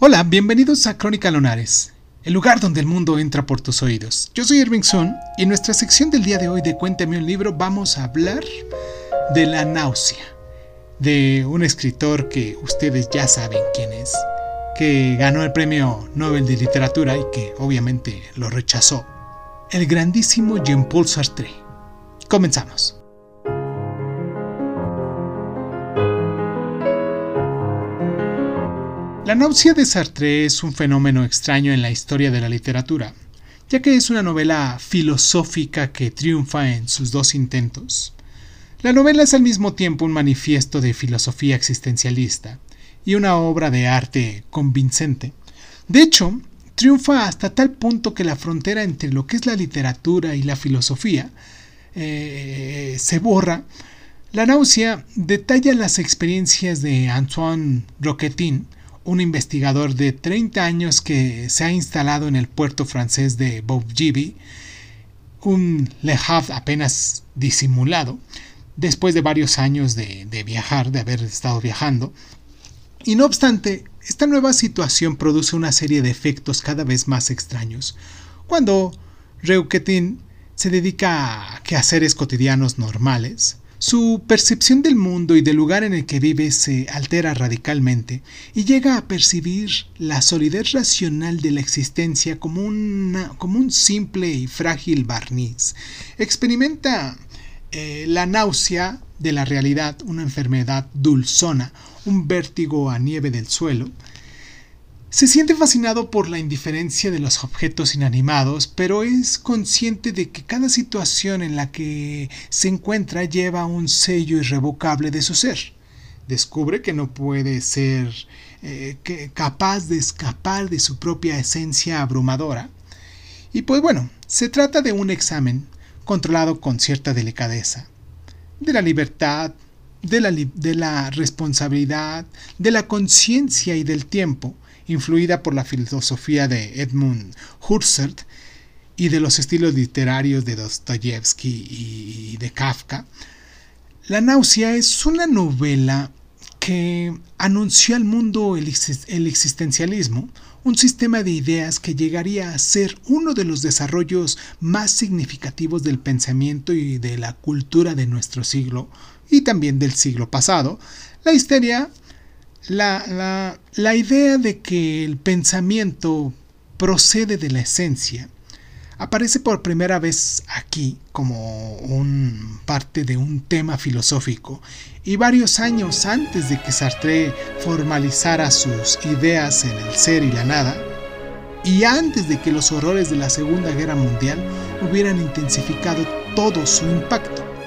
Hola, bienvenidos a Crónica Lunares, el lugar donde el mundo entra por tus oídos. Yo soy Irving Sun y en nuestra sección del día de hoy de Cuéntame un libro vamos a hablar de la náusea, de un escritor que ustedes ya saben quién es, que ganó el premio Nobel de Literatura y que obviamente lo rechazó, el grandísimo Jean-Paul Sartre. Comenzamos. La náusea de Sartre es un fenómeno extraño en la historia de la literatura, ya que es una novela filosófica que triunfa en sus dos intentos. La novela es al mismo tiempo un manifiesto de filosofía existencialista y una obra de arte convincente. De hecho, triunfa hasta tal punto que la frontera entre lo que es la literatura y la filosofía eh, se borra. La náusea detalla las experiencias de Antoine Roquetin, investigador de 30 años que se ha instalado en el puerto francés de Bobgivy, un Le Havre apenas disimulado, después de varios años de, de, viajar, de haber estado viajando. Y no obstante, esta nueva situación produce una serie de efectos cada vez más extraños. Cuando Reuquetin se dedica a quehaceres cotidianos normales, su percepción del mundo y del lugar en el que vive se altera radicalmente y llega a percibir la solidez racional de la existencia como, como un simple y frágil barniz. Experimenta eh, la náusea de la realidad, una enfermedad dulzona, un vértigo a nieve del suelo, se siente fascinado por la indiferencia de los objetos inanimados, pero es consciente de que cada situación en la que se encuentra lleva un sello irrevocable de su ser. Descubre que no puede ser eh, capaz de escapar de su propia esencia abrumadora. Y pues bueno, se trata de un examen controlado con cierta delicadeza, de la libertad, de la responsabilidad, de la conciencia y del tiempo, influida por la filosofía de Edmund Husserl y de los estilos literarios de Dostoyevsky y de Kafka, La náusea es una novela que anunció al mundo el, existencialismo, un sistema de ideas que llegaría a ser uno de los desarrollos más significativos del pensamiento y de la cultura de nuestro siglo y también del siglo pasado. La histeria la, idea de que el pensamiento procede de la esencia aparece por primera vez aquí como un parte de un tema filosófico y varios años antes de que Sartre formalizara sus ideas en el ser y la nada y antes de que los horrores de la Segunda Guerra Mundial hubieran intensificado todo su impacto.